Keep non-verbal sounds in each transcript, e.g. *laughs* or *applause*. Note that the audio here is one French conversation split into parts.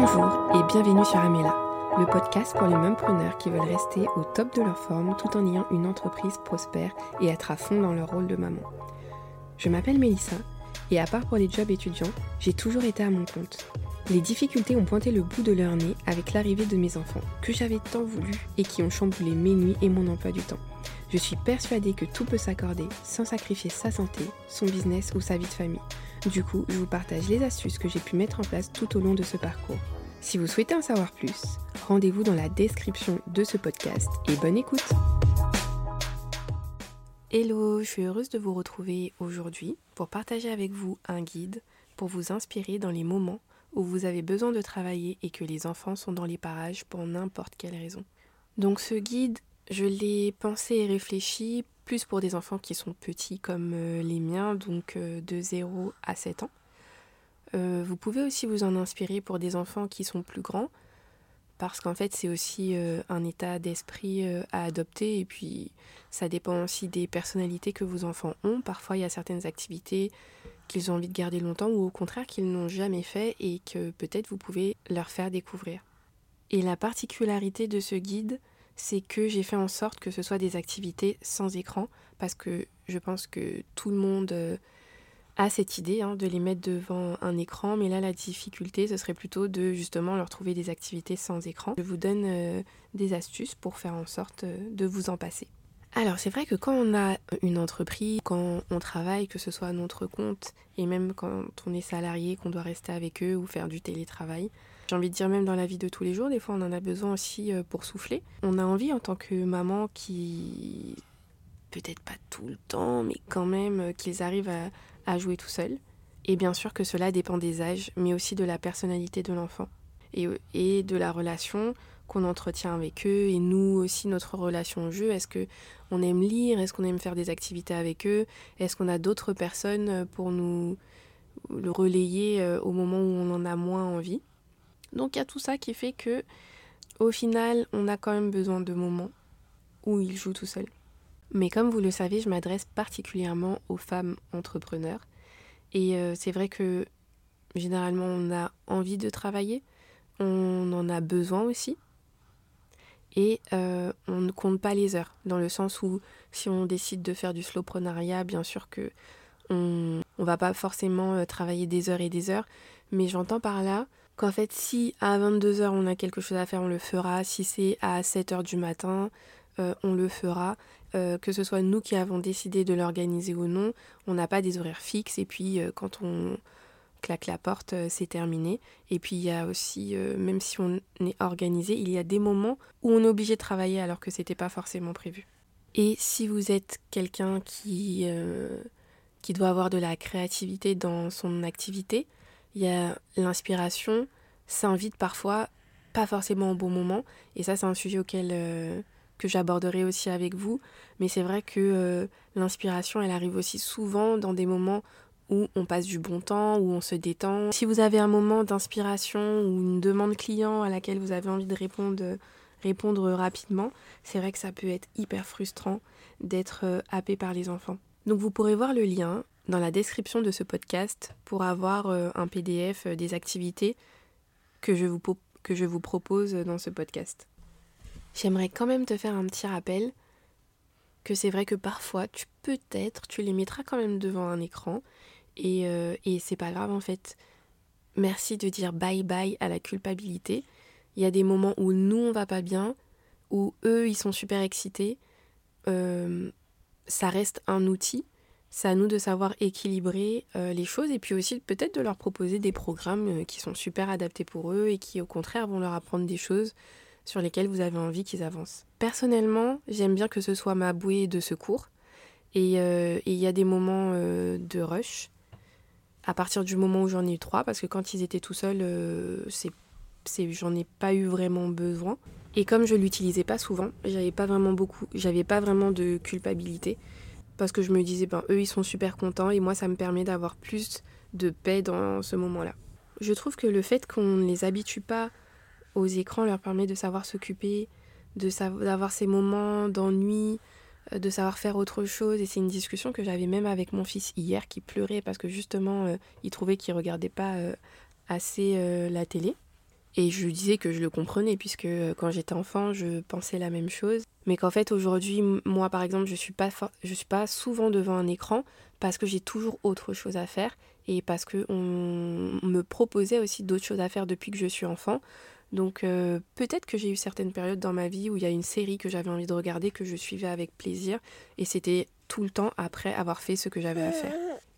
Bonjour et bienvenue sur Amela, le podcast pour les preneurs qui veulent rester au top de leur forme tout en ayant une entreprise prospère et être à fond dans leur rôle de maman. Je m'appelle Mélissa et à part pour les jobs étudiants, j'ai toujours été à mon compte. Les difficultés ont pointé le bout de leur nez avec l'arrivée de mes enfants, que j'avais tant voulu et qui ont chamboulé mes nuits et mon emploi du temps. Je suis persuadée que tout peut s'accorder sans sacrifier sa santé, son business ou sa vie de famille. Du coup, je vous partage les astuces que j'ai pu mettre en place tout au long de ce parcours. Si vous souhaitez en savoir plus, rendez-vous dans la description de ce podcast et bonne écoute Hello, je suis heureuse de vous retrouver aujourd'hui pour partager avec vous un guide pour vous inspirer dans les moments où vous avez besoin de travailler et que les enfants sont dans les parages pour n'importe quelle raison. Donc ce guide, je l'ai pensé et réfléchi pour des enfants qui sont petits comme euh, les miens, donc euh, de 0 à 7 ans. Euh, vous pouvez aussi vous en inspirer pour des enfants qui sont plus grands, parce qu'en fait c'est aussi un état d'esprit à adopter, et puis ça dépend aussi des personnalités que vos enfants ont. Parfois il y a certaines activités qu'ils ont envie de garder longtemps ou au contraire qu'ils n'ont jamais fait et que peut-être vous pouvez leur faire découvrir. Et la particularité de ce guide, c'est que j'ai fait en sorte que ce soit des activités sans écran parce que je pense que tout le monde euh, a cette idée hein, de les mettre devant un écran, mais là la difficulté ce serait plutôt de justement leur trouver des activités sans écran. Je vous donne euh, des astuces pour faire en sorte euh, de vous en passer. Alors c'est vrai que quand on a une entreprise, quand on travaille, que ce soit à notre compte, et même quand on est salarié, qu'on doit rester avec eux ou faire du télétravail, j'ai envie de dire même dans la vie de tous les jours, des fois on en a besoin aussi euh, pour souffler. On a envie en tant que maman qui, peut-être pas tout le temps, mais quand même euh, qu'ils arrivent à, jouer tout seuls. Et bien sûr que cela dépend des âges, mais aussi de la personnalité de l'enfant et, de la relation qu'on entretient avec eux et nous aussi notre relation au jeu. Est-ce que on aime lire? Est-ce qu'on aime faire des activités avec eux? Est-ce qu'on a d'autres personnes pour nous le relayer euh, au moment où on en a moins envie? Donc il y a tout ça qui fait que au final, on a quand même besoin de moments où il joue tout seul. Mais comme vous le savez, je m'adresse particulièrement aux femmes entrepreneurs. Et euh, c'est vrai que généralement on a envie de travailler, on en a besoin aussi. Et euh, on ne compte pas les heures, dans le sens où si on décide de faire du slowprenariat, bien sûr que on, on va pas forcément euh, travailler des heures et des heures, mais j'entends par là qu'en fait si à 22h on a quelque chose à faire, on le fera, si c'est à 7h du matin, euh, on le fera, que ce soit nous qui avons décidé de l'organiser ou non, on n'a pas des horaires fixes et puis quand on claque la porte, euh, c'est terminé. Et puis il y a aussi, euh, même si on est organisé, il y a des moments où on est obligé de travailler alors que c'était pas forcément prévu. Et si vous êtes quelqu'un euh, qui doit avoir de la créativité dans son activité, il y a l'inspiration s'invite parfois pas forcément au bon moment. Et ça, c'est un sujet auquel que j'aborderai aussi avec vous. Mais c'est vrai que l'inspiration, elle arrive aussi souvent dans des moments où on passe du bon temps, où on se détend. Si vous avez un moment d'inspiration ou une demande client à laquelle vous avez envie de répondre, répondre rapidement, c'est vrai que ça peut être hyper frustrant d'être euh, happé par les enfants. Donc vous pourrez voir le lien dans la description de ce podcast pour avoir euh, un PDF euh, des activités que je vous, que je vous propose dans ce podcast. J'aimerais quand même te faire un petit rappel que c'est vrai que parfois, tu peut-être, tu les mettras quand même devant un écran euh, et, c'est pas grave en fait. Merci de dire bye bye à la culpabilité. Il y a des moments où nous on va pas bien, où eux ils sont super excités. Euh, ça reste un outil. C'est à nous de savoir équilibrer euh, les choses et puis aussi peut-être de leur proposer des programmes qui sont super adaptés pour eux et qui au contraire vont leur apprendre des choses sur lesquelles vous avez envie qu'ils avancent. Personnellement, j'aime bien que ce soit ma bouée de secours et il y a des moments de rush à partir du moment où j'en ai eu trois, parce que quand ils étaient tout seuls, euh, c'est, j'en ai pas eu vraiment besoin. Et comme je l'utilisais pas souvent, j'avais pas vraiment beaucoup, j'avais pas vraiment de culpabilité, parce que je me disais, ben eux ils sont super contents et moi ça me permet d'avoir plus de paix dans ce moment-là. Je trouve que le fait qu'on ne les habitue pas aux écrans leur permet de savoir s'occuper, d'avoir ces moments d'ennui, euh, de savoir faire autre chose. Et c'est une discussion que j'avais même avec mon fils hier qui pleurait parce que justement, euh, il trouvait qu'il regardait pas euh, assez la télé. Et je lui disais que je le comprenais, puisque euh, quand j'étais enfant, je pensais la même chose. Mais qu'en fait, aujourd'hui, moi, par exemple, je ne suis, pas suis pas souvent devant un écran parce que j'ai toujours autre chose à faire et parce qu'on me proposait aussi d'autres choses à faire depuis que je suis enfant. Donc euh, peut-être que j'ai eu certaines périodes dans ma vie où il y a une série que j'avais envie de regarder, que je suivais avec plaisir, et c'était tout le temps après avoir fait ce que j'avais à faire.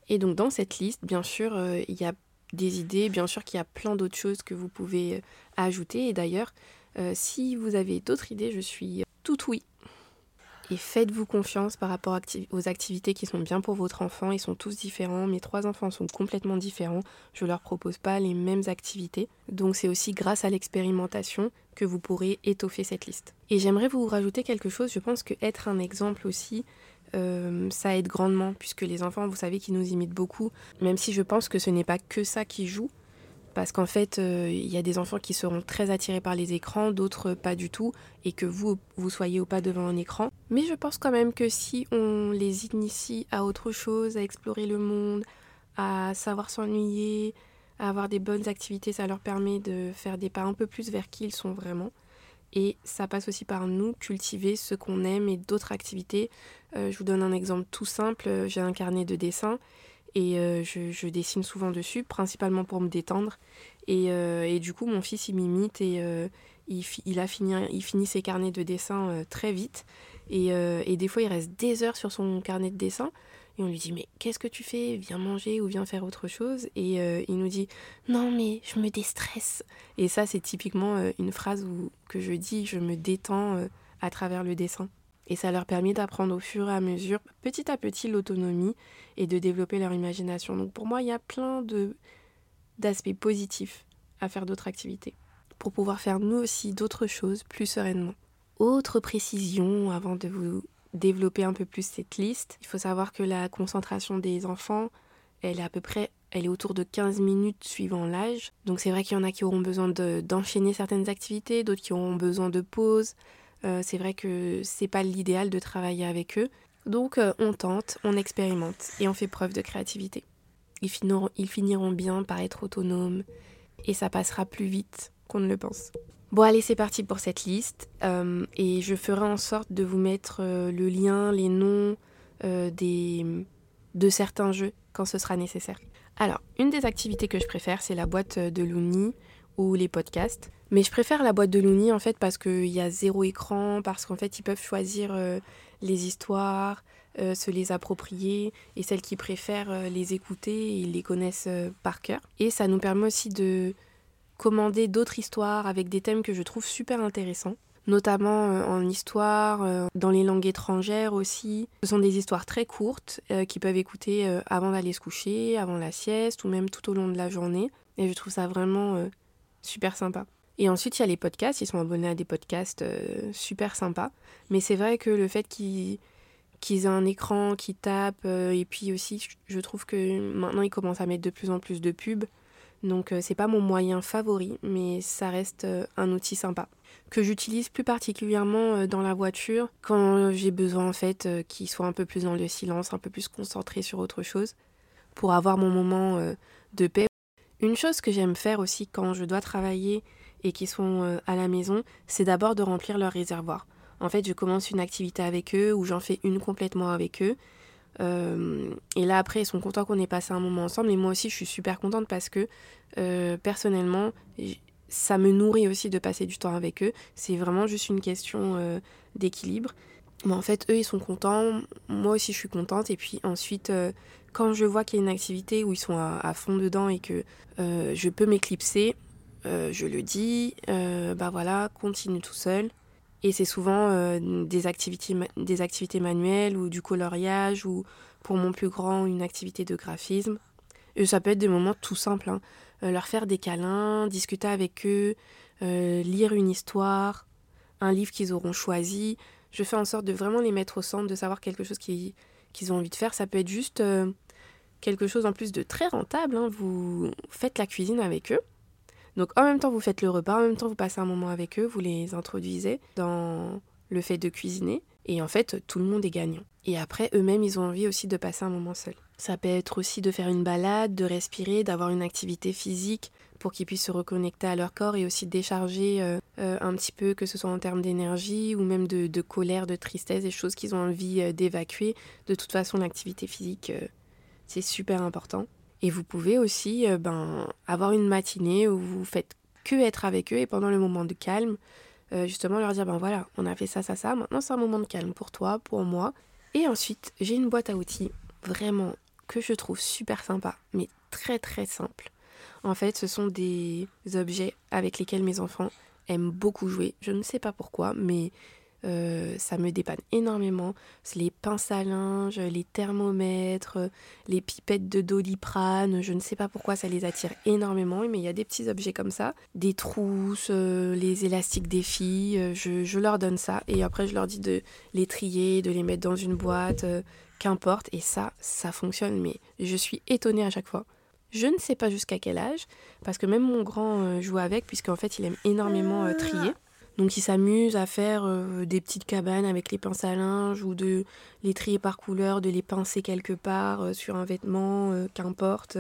Et donc dans cette liste, bien sûr, euh, il y a des idées, bien sûr qu'il y a plein d'autres choses que vous pouvez euh, ajouter, et d'ailleurs, si vous avez d'autres idées, je suis tout oui et faites-vous confiance par rapport aux activités qui sont bien pour votre enfant. Ils sont tous différents. Mes trois enfants sont complètement différents. Je ne leur propose pas les mêmes activités. Donc c'est aussi grâce à l'expérimentation que vous pourrez étoffer cette liste. Et j'aimerais vous rajouter quelque chose. Je pense que être un exemple aussi, euh, ça aide grandement, puisque les enfants, vous savez qu'ils nous imitent beaucoup, même si je pense que ce n'est pas que ça qui joue, parce qu'en fait, euh, il y a des enfants qui seront très attirés par les écrans, d'autres pas du tout, et que vous, vous soyez ou pas devant un écran. Mais je pense quand même que si on les initie à autre chose, à explorer le monde, à savoir s'ennuyer, à avoir des bonnes activités, ça leur permet de faire des pas un peu plus vers qui ils sont vraiment. Et ça passe aussi par nous, cultiver ce qu'on aime et d'autres activités. Euh, je vous donne un exemple tout simple, j'ai un carnet de dessin et euh, je, dessine souvent dessus, principalement pour me détendre. Et, euh, du coup, mon fils, il m'imite et euh, a fini, il finit ses carnets de dessin très vite. Et, et, des fois, il reste des heures sur son carnet de dessin. Et on lui dit, mais qu'est-ce que tu fais? Viens manger ou viens faire autre chose. Et il nous dit, non, mais je me déstresse. Et ça, c'est typiquement une phrase où, que je dis, je me détends à travers le dessin. Et ça leur permet d'apprendre au fur et à mesure, petit à petit, l'autonomie et de développer leur imagination. Donc pour moi, il y a plein de d'aspects positifs à faire d'autres activités pour pouvoir faire nous aussi d'autres choses plus sereinement. Autre précision avant de vous développer un peu plus cette liste, il faut savoir que la concentration des enfants, elle est à peu près elle est autour de 15 minutes suivant l'âge. Donc c'est vrai qu'il y en a qui auront besoin d'enchaîner certaines activités, d'autres qui auront besoin de pauses, euh, c'est vrai que c'est pas l'idéal de travailler avec eux. Donc euh, on tente, on expérimente et on fait preuve de créativité. Ils finiront, ils finiront bien par être autonomes et ça passera plus vite qu'on ne le pense. Bon allez c'est parti pour cette liste euh, et je ferai en sorte de vous mettre le lien, les noms des, de certains jeux quand ce sera nécessaire. Alors, une des activités que je préfère, c'est la boîte de Looney ou les podcasts. Mais je préfère la boîte de Looney en fait parce qu'il y a zéro écran, parce qu'en fait ils peuvent choisir euh, les histoires, euh, se les approprier et celles qui préfèrent euh, les écouter, ils les connaissent par cœur. Et ça nous permet aussi de commander d'autres histoires avec des thèmes que je trouve super intéressants notamment en histoire, dans les langues étrangères aussi. Ce sont des histoires très courtes qui peuvent écouter avant d'aller se coucher, avant la sieste ou même tout au long de la journée. Et je trouve ça vraiment super sympa. Et ensuite, il y a les podcasts, ils sont abonnés à des podcasts euh, super sympas. Mais c'est vrai que le fait qu'ils aient un écran qui tape, euh, et puis aussi, je trouve que maintenant, ils commencent à mettre de plus en plus de pubs. Donc, euh, c'est pas mon moyen favori, mais ça reste un outil sympa. Que j'utilise plus particulièrement dans la voiture, quand j'ai besoin, en fait, qu'il soit un peu plus dans le silence, un peu plus concentré sur autre chose, pour avoir mon moment de paix. Une chose que j'aime faire aussi quand je dois travailler et qui sont euh, à la maison, c'est d'abord de remplir leur réservoir. En fait, je commence une activité avec eux ou j'en fais une complètement avec eux. Euh, et là, après, ils sont contents qu'on ait passé un moment ensemble. Et moi aussi, je suis super contente parce que euh, personnellement, ça me nourrit aussi de passer du temps avec eux. C'est vraiment juste une question d'équilibre. Mais en fait, eux, ils sont contents. Moi aussi, je suis contente. Et puis ensuite, quand je vois qu'il y a une activité où ils sont à, fond dedans et que euh, je peux m'éclipser, euh, je le dis, euh, bah voilà, continue tout seul. Et c'est souvent des, activités, des activités manuelles ou du coloriage ou pour mon plus grand une activité de graphisme. Et ça peut être des moments tout simples, hein. leur faire des câlins, discuter avec eux, lire une histoire, un livre qu'ils auront choisi. Je fais en sorte de vraiment les mettre au centre, de savoir quelque chose qu'ils ont envie de faire. Ça peut être juste quelque chose en plus de très rentable. Hein. Vous faites la cuisine avec eux. Donc en même temps, vous faites le repas, en même temps, vous passez un moment avec eux, vous les introduisez dans le fait de cuisiner. Et en fait, tout le monde est gagnant. Et après, eux-mêmes, ils ont envie aussi de passer un moment seul. Ça peut être aussi de faire une balade, de respirer, d'avoir une activité physique pour qu'ils puissent se reconnecter à leur corps et aussi décharger euh, euh, un petit peu, que ce soit en termes d'énergie ou même de, colère, de tristesse, des choses qu'ils ont envie d'évacuer. De toute façon, l'activité physique, c'est super important. Et vous pouvez aussi ben, avoir une matinée où vous faites que être avec eux et pendant le moment de calme, justement leur dire ben voilà, on a fait ça, ça, ça, maintenant c'est un moment de calme pour toi, pour moi. Et ensuite, j'ai une boîte à outils vraiment que je trouve super sympa, mais très très simple. En fait, ce sont des objets avec lesquels mes enfants aiment beaucoup jouer. Je ne sais pas pourquoi, mais euh, ça me dépanne énormément. Les pinces à linge, les thermomètres, les pipettes de doliprane. Je ne sais pas pourquoi ça les attire énormément, mais il y a des petits objets comme ça. Des trousses, euh, les élastiques des filles. Euh, je, leur donne ça et après je leur dis de les trier, de les mettre dans une boîte, qu'importe. Et ça, ça fonctionne, mais je suis étonnée à chaque fois. Je ne sais pas jusqu'à quel âge, parce que même mon grand joue avec, puisqu'en fait il aime énormément trier. Donc ils s'amusent à faire euh, des petites cabanes avec les pinces à linge ou de les trier par couleur, de les pincer quelque part euh, sur un vêtement, euh, qu'importe.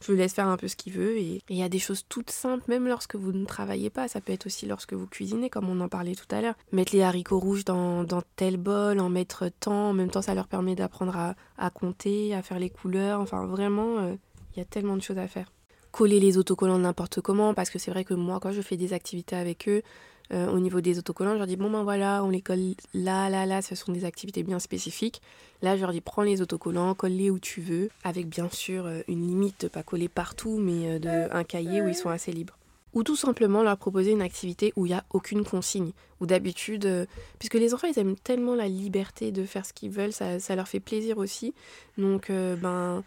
Je le laisse faire un peu ce qu'il veut. Et il y a des choses toutes simples, même lorsque vous ne travaillez pas. Ça peut être aussi lorsque vous cuisinez, comme on en parlait tout à l'heure. Mettre les haricots rouges dans, tel bol, en mettre tant. En même temps, ça leur permet d'apprendre à, à, compter, à faire les couleurs. Enfin, vraiment, il y a tellement de choses à faire. Coller les autocollants n'importe comment, parce que c'est vrai que moi, quand je fais des activités avec eux, euh, au niveau des autocollants, je leur dis bon ben voilà, on les colle là, là, là, ce sont des activités bien spécifiques. Là, je leur dis prends les autocollants, colle-les où tu veux, avec bien sûr euh, une limite de pas coller partout, mais euh, de un cahier où ils sont assez libres. Ou tout simplement leur proposer une activité où il n'y a aucune consigne. Ou d'habitude, puisque les enfants ils aiment tellement la liberté de faire ce qu'ils veulent, ça, ça, leur fait plaisir aussi. Donc ben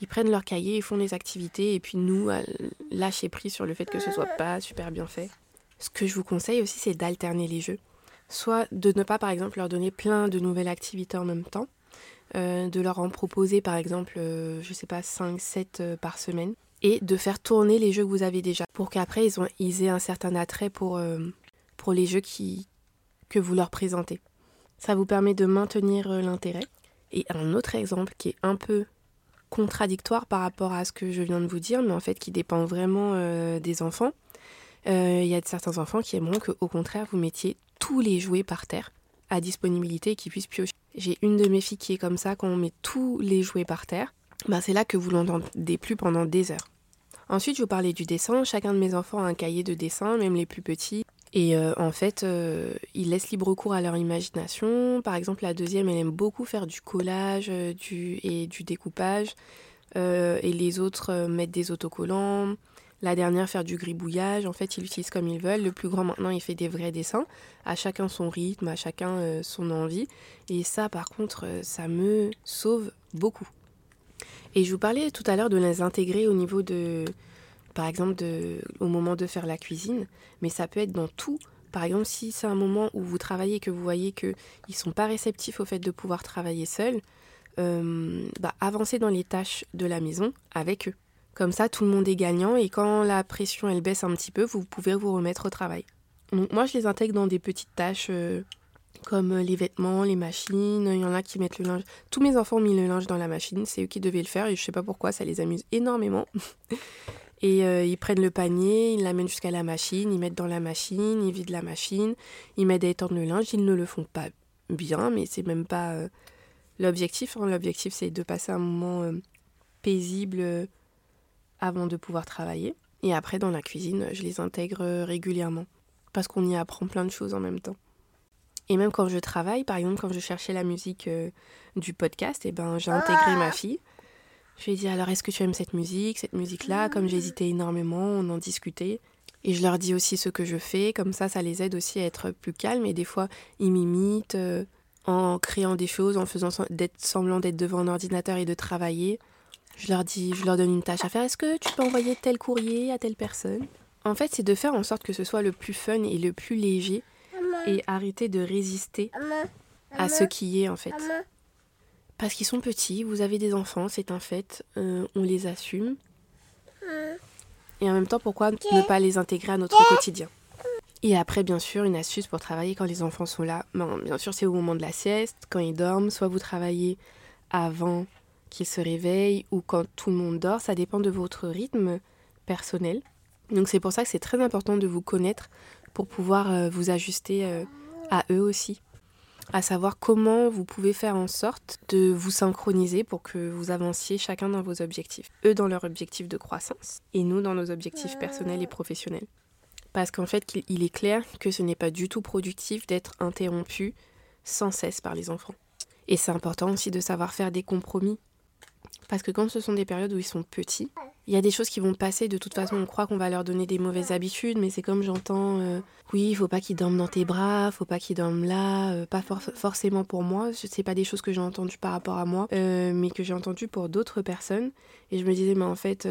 ils prennent leur cahier, ils font les activités, et puis nous, lâcher prise sur le fait que ce soit pas super bien fait. Ce que je vous conseille aussi, c'est d'alterner les jeux. Soit de ne pas, par exemple, leur donner plein de nouvelles activités en même temps, euh, de leur en proposer, par exemple, euh, je sais pas, 5, 7 euh, par semaine, et de faire tourner les jeux que vous avez déjà, pour qu'après, ils, aient un certain attrait pour, pour les jeux qui, que vous leur présentez. Ça vous permet de maintenir l'intérêt. Et un autre exemple qui est un peu contradictoire par rapport à ce que je viens de vous dire, mais en fait qui dépend vraiment des enfants, euh, il y a certains enfants qui aimeront qu'au contraire, vous mettiez tous les jouets par terre à disponibilité et qu'ils puissent piocher. J'ai une de mes filles qui est comme ça, quand on met tous les jouets par terre, ben c'est là que vous l'entendez plus pendant des heures. Ensuite, je vous parlais du dessin. Chacun de mes enfants a un cahier de dessin, même les plus petits. Et euh, en fait, euh, ils laissent libre cours à leur imagination. Par exemple, la deuxième, elle aime beaucoup faire du collage du, et du découpage. et les autres mettent des autocollants. La dernière, faire du gribouillage. En fait, ils l'utilisent comme ils veulent. Le plus grand, maintenant, il fait des vrais dessins. À chacun son rythme, à chacun euh, son envie. Et ça, par contre, euh, ça me sauve beaucoup. Et je vous parlais tout à l'heure de les intégrer au niveau de, par exemple, au moment de faire la cuisine. Mais ça peut être dans tout. Par exemple, si c'est un moment où vous travaillez et que vous voyez qu'ils ne sont pas réceptifs au fait de pouvoir travailler seuls, euh, bah, avancez dans les tâches de la maison avec eux. Comme ça, tout le monde est gagnant et quand la pression elle baisse un petit peu, vous pouvez vous remettre au travail. Donc moi, je les intègre dans des petites tâches euh, comme euh, les vêtements, les machines. Il y en a qui mettent le linge. Tous mes enfants ont mis le linge dans la machine, c'est eux qui devaient le faire et je sais pas pourquoi, ça les amuse énormément. *laughs* et euh, ils prennent le panier, ils l'amènent jusqu'à la machine, ils mettent dans la machine, ils vident la machine, ils mettent à étendre le linge. Ils ne le font pas bien, mais c'est même pas l'objectif. Hein. L'objectif, c'est de passer un moment paisible avant de pouvoir travailler. Et après, dans la cuisine, je les intègre régulièrement. Parce qu'on y apprend plein de choses en même temps. Et même quand je travaille, par exemple, quand je cherchais la musique euh, du podcast, et eh ben, j'ai intégré ma fille. Je lui ai dit alors, est-ce que tu aimes cette musique, cette musique-là? Comme j'hésitais énormément, on en discutait. Et je leur dis aussi ce que je fais, comme ça, ça les aide aussi à être plus calmes. Et des fois, ils m'imitent euh, en créant des choses, en faisant semblant d'être devant un ordinateur et de travailler. Je leur dis, je leur donne une tâche à faire. Est-ce que tu peux envoyer tel courrier à telle personne? En fait, c'est de faire en sorte que ce soit le plus fun et le plus léger et arrêter de résister à ce qui est en fait. Parce qu'ils sont petits, vous avez des enfants, c'est un fait, euh, on les assume. Et en même temps, pourquoi ne pas les intégrer à notre quotidien? Et après, bien sûr, une astuce pour travailler quand les enfants sont là. bien sûr, c'est au moment de la sieste, quand ils dorment. Soit vous travaillez avant qu'il se réveille ou quand tout le monde dort, ça dépend de votre rythme personnel. Donc c'est pour ça que c'est très important de vous connaître pour pouvoir euh, vous ajuster euh, à eux aussi. À savoir comment vous pouvez faire en sorte de vous synchroniser pour que vous avanciez chacun dans vos objectifs. Eux dans leur objectif de croissance et nous dans nos objectifs personnels et professionnels. Parce qu'en fait, il est clair que ce n'est pas du tout productif d'être interrompu sans cesse par les enfants. Et c'est important aussi de savoir faire des compromis. Parce que quand ce sont des périodes où ils sont petits, il y a des choses qui vont passer. De toute façon, on croit qu'on va leur donner des mauvaises habitudes, mais c'est comme j'entends euh, oui, il faut pas qu'ils dorment dans tes bras, faut pas qu'ils dorment là, euh, pas forcément pour moi. Ce n'est pas des choses que j'ai entendues par rapport à moi, euh, mais que j'ai entendues pour d'autres personnes. Et je me disais, mais en fait,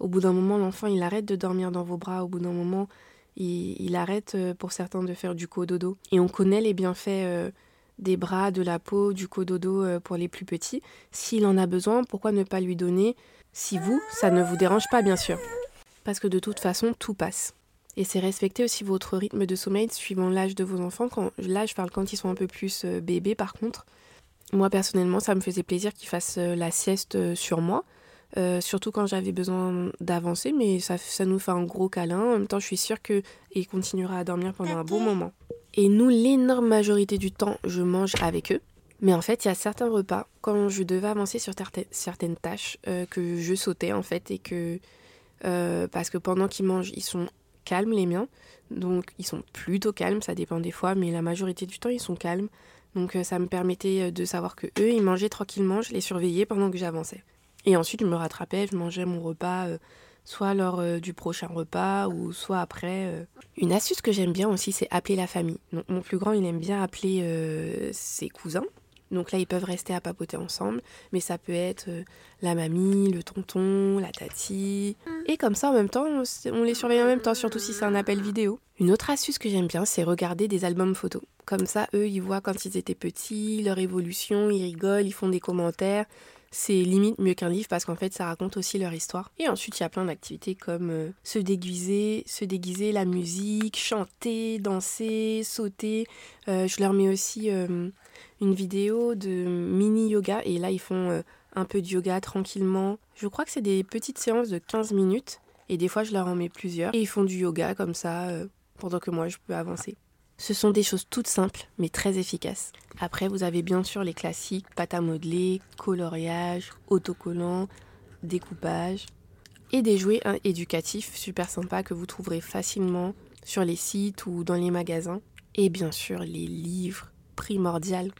au bout d'un moment, l'enfant, il arrête de dormir dans vos bras. Au bout d'un moment, il, il, arrête pour certains de faire du cododo. Et on connaît les bienfaits des bras, de la peau, du cododo euh, pour les plus petits. S'il en a besoin, pourquoi ne pas lui donner si vous, ça ne vous dérange pas bien sûr Parce que de toute façon, tout passe. Et c'est respecter aussi votre rythme de sommeil suivant l'âge de vos enfants. Quand, là, je parle quand ils sont un peu plus euh, bébés par contre. Moi personnellement, ça me faisait plaisir qu'ils fassent euh, la sieste sur moi. surtout quand j'avais besoin d'avancer, mais ça, ça nous fait un gros câlin. En même temps, je suis sûre qu'il continuera à dormir pendant un bon moment. Et nous, l'énorme majorité du temps, je mange avec eux. Mais en fait, il y a certains repas, quand je devais avancer sur certaines tâches, euh, que je sautais en fait, et que. Euh, parce que pendant qu'ils mangent, ils sont calmes, les miens. Donc, ils sont plutôt calmes, ça dépend des fois, mais la majorité du temps, ils sont calmes. Donc, euh, ça me permettait de savoir que eux, ils mangeaient tranquillement, je les surveillais pendant que j'avançais. Et ensuite, je me rattrapais, je mangeais mon repas soit lors euh, du prochain repas ou soit après. Euh. Une astuce que j'aime bien aussi, c'est appeler la famille. mon plus grand, il aime bien appeler euh, ses cousins. Donc là, ils peuvent rester à papoter ensemble, mais ça peut être la mamie, le tonton, la tati. Et comme ça, en même temps, on les surveille en même temps, surtout si c'est un appel vidéo. Une autre astuce que j'aime bien, c'est regarder des albums photos. Comme ça, eux, ils voient quand ils étaient petits, leur évolution, ils rigolent, ils font des commentaires c'est limite mieux qu'un livre parce qu'en fait ça raconte aussi leur histoire. Et ensuite il y a plein d'activités comme euh, se déguiser, se déguiser, la musique, chanter, danser, sauter. Euh, je leur mets aussi euh, une vidéo de mini yoga et là ils font un peu de yoga tranquillement. Je crois que c'est des petites séances de 15 minutes et des fois je leur en mets plusieurs et ils font du yoga comme ça pendant que moi je peux avancer. Ce sont des choses toutes simples mais très efficaces. Après, vous avez bien sûr les classiques pâte à modeler, coloriage, autocollant, découpage et des jouets hein, éducatifs super sympas que vous trouverez facilement sur les sites ou dans les magasins. Et bien sûr, les livres primordial.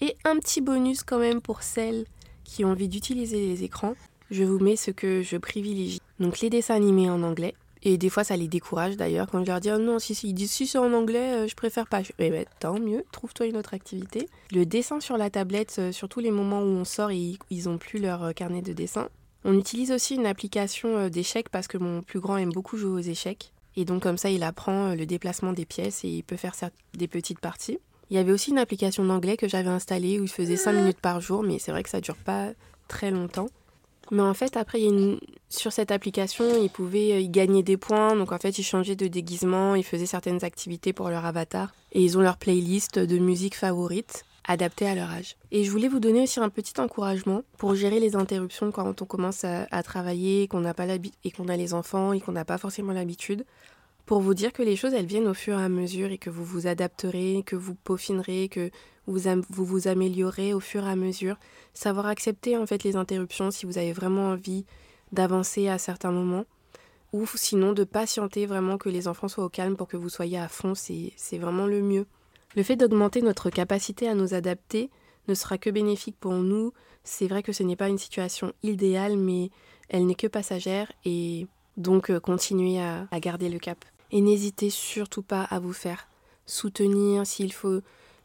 Et un petit bonus quand même pour celles qui ont envie d'utiliser les écrans, je vous mets ce que je privilégie. Donc les dessins animés en anglais, et des fois, ça les décourage d'ailleurs quand je leur dis oh non, si, si, ils disent si c'est en anglais, euh, je préfère pas. Eh ben, tant mieux, trouve-toi une autre activité. Le dessin sur la tablette, euh, surtout les moments où on sort et ils n'ont plus leur euh, carnet de dessin. On utilise aussi une application d'échecs parce que mon plus grand aime beaucoup jouer aux échecs. Et donc, comme ça, il apprend le déplacement des pièces et il peut faire des petites parties. Il y avait aussi une application d'anglais que j'avais installée où il faisait 5 minutes par jour, mais c'est vrai que ça dure pas très longtemps. Mais en fait, après, sur cette application, ils pouvaient euh, y gagner des points. Donc en fait, ils changeaient de déguisement, ils faisaient certaines activités pour leur avatar. Et ils ont leur playlist de musique favorite adaptée à leur âge. Et je voulais vous donner aussi un petit encouragement pour gérer les interruptions quand on commence à, travailler, qu'on n'a pas et qu'on a les enfants et qu'on n'a pas forcément l'habitude pour vous dire que les choses, elles viennent au fur et à mesure et que vous vous adapterez, que vous peaufinerez, que vous vous, améliorez au fur et à mesure. Savoir accepter en fait les interruptions si vous avez vraiment envie d'avancer à certains moments. Ou sinon de patienter vraiment que les enfants soient au calme pour que vous soyez à fond, c'est vraiment le mieux. Le fait d'augmenter notre capacité à nous adapter ne sera que bénéfique pour nous. C'est vrai que ce n'est pas une situation idéale, mais elle n'est que passagère et donc euh, continuez à garder le cap. Et n'hésitez surtout pas à vous faire soutenir s'il faut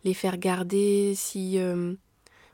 les faire garder, si euh,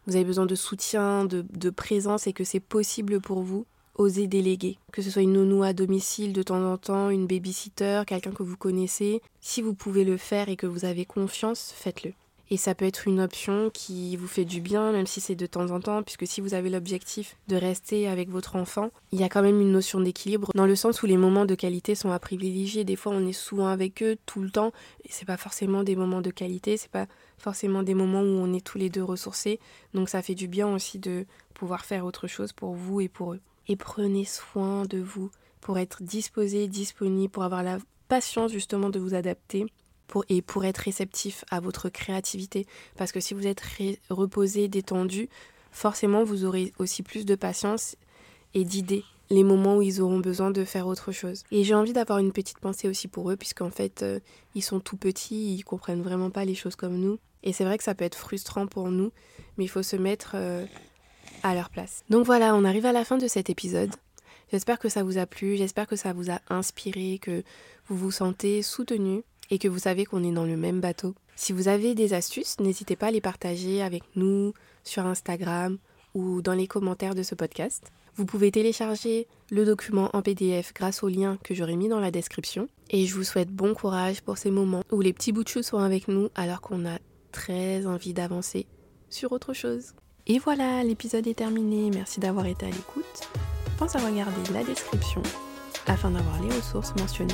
vous avez besoin de soutien, de, de présence et que c'est possible pour vous, osez déléguer. Que ce soit une nounou à domicile de temps en temps, une babysitter, quelqu'un que vous connaissez. Si vous pouvez le faire et que vous avez confiance, faites-le. Et ça peut être une option qui vous fait du bien, même si c'est de temps en temps, puisque si vous avez l'objectif de rester avec votre enfant, il y a quand même une notion d'équilibre, dans le sens où les moments de qualité sont à privilégier. Des fois, on est souvent avec eux tout le temps, et c'est pas forcément des moments de qualité, c'est pas forcément des moments où on est tous les deux ressourcés. Donc ça fait du bien aussi de pouvoir faire autre chose pour vous et pour eux. Et prenez soin de vous. pour être disposé, disponible, pour avoir la patience justement de vous adapter et pour être réceptif à votre créativité. Parce que si vous êtes reposé, détendu, forcément vous aurez aussi plus de patience et d'idées les moments où ils auront besoin de faire autre chose. Et j'ai envie d'avoir une petite pensée aussi pour eux, puisqu'en fait, euh, ils sont tout petits, ils comprennent vraiment pas les choses comme nous. Et c'est vrai que ça peut être frustrant pour nous, mais il faut se mettre euh, à leur place. Donc voilà, on arrive à la fin de cet épisode. J'espère que ça vous a plu, j'espère que ça vous a inspiré, que vous vous sentez soutenu et que vous savez qu'on est dans le même bateau. Si vous avez des astuces, n'hésitez pas à les partager avec nous sur Instagram ou dans les commentaires de ce podcast. Vous pouvez télécharger le document en PDF grâce au lien que j'aurai mis dans la description. Et je vous souhaite bon courage pour ces moments où les petits bouts de chou sont avec nous alors qu'on a très envie d'avancer sur autre chose. Et voilà, l'épisode est terminé. Merci d'avoir été à l'écoute. Pense à regarder la description afin d'avoir les ressources mentionnées.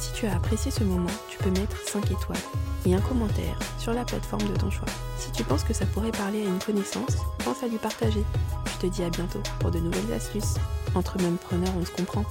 Si tu as apprécié ce moment, tu peux mettre 5 étoiles et un commentaire sur la plateforme de ton choix. Si tu penses que ça pourrait parler à une connaissance, pense à lui partager. Je te dis à bientôt pour de nouvelles astuces. Entre même preneurs, on se comprend.